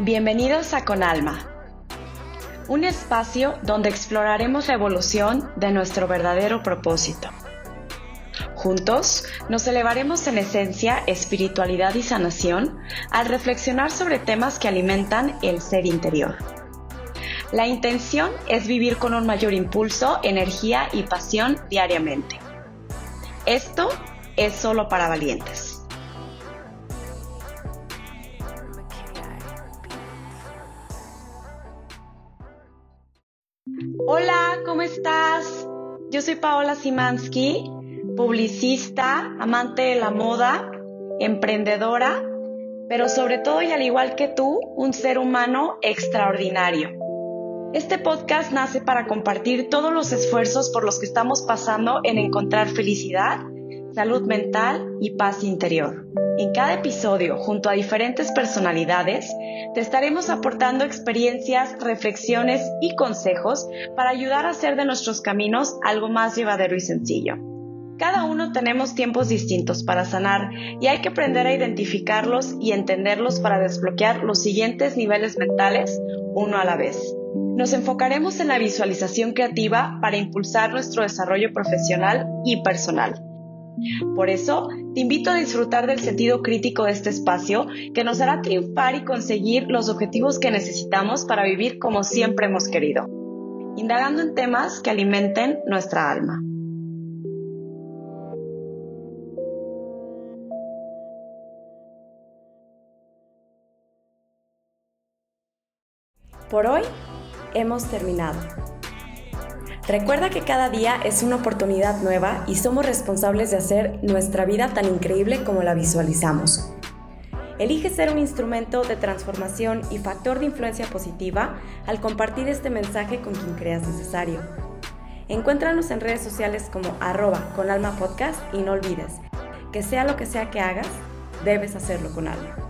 Bienvenidos a Con Alma, un espacio donde exploraremos la evolución de nuestro verdadero propósito. Juntos nos elevaremos en esencia, espiritualidad y sanación al reflexionar sobre temas que alimentan el ser interior. La intención es vivir con un mayor impulso, energía y pasión diariamente. Esto es solo para valientes. Hola, ¿cómo estás? Yo soy Paola Simansky, publicista, amante de la moda, emprendedora, pero sobre todo y al igual que tú, un ser humano extraordinario. Este podcast nace para compartir todos los esfuerzos por los que estamos pasando en encontrar felicidad, salud mental y paz interior. En cada episodio, junto a diferentes personalidades, te estaremos aportando experiencias, reflexiones y consejos para ayudar a hacer de nuestros caminos algo más llevadero y sencillo. Cada uno tenemos tiempos distintos para sanar y hay que aprender a identificarlos y entenderlos para desbloquear los siguientes niveles mentales uno a la vez. Nos enfocaremos en la visualización creativa para impulsar nuestro desarrollo profesional y personal. Por eso, te invito a disfrutar del sentido crítico de este espacio que nos hará triunfar y conseguir los objetivos que necesitamos para vivir como siempre hemos querido, indagando en temas que alimenten nuestra alma. Por hoy hemos terminado. Recuerda que cada día es una oportunidad nueva y somos responsables de hacer nuestra vida tan increíble como la visualizamos. Elige ser un instrumento de transformación y factor de influencia positiva al compartir este mensaje con quien creas necesario. Encuéntranos en redes sociales como arroba con alma podcast y no olvides que sea lo que sea que hagas, debes hacerlo con alma.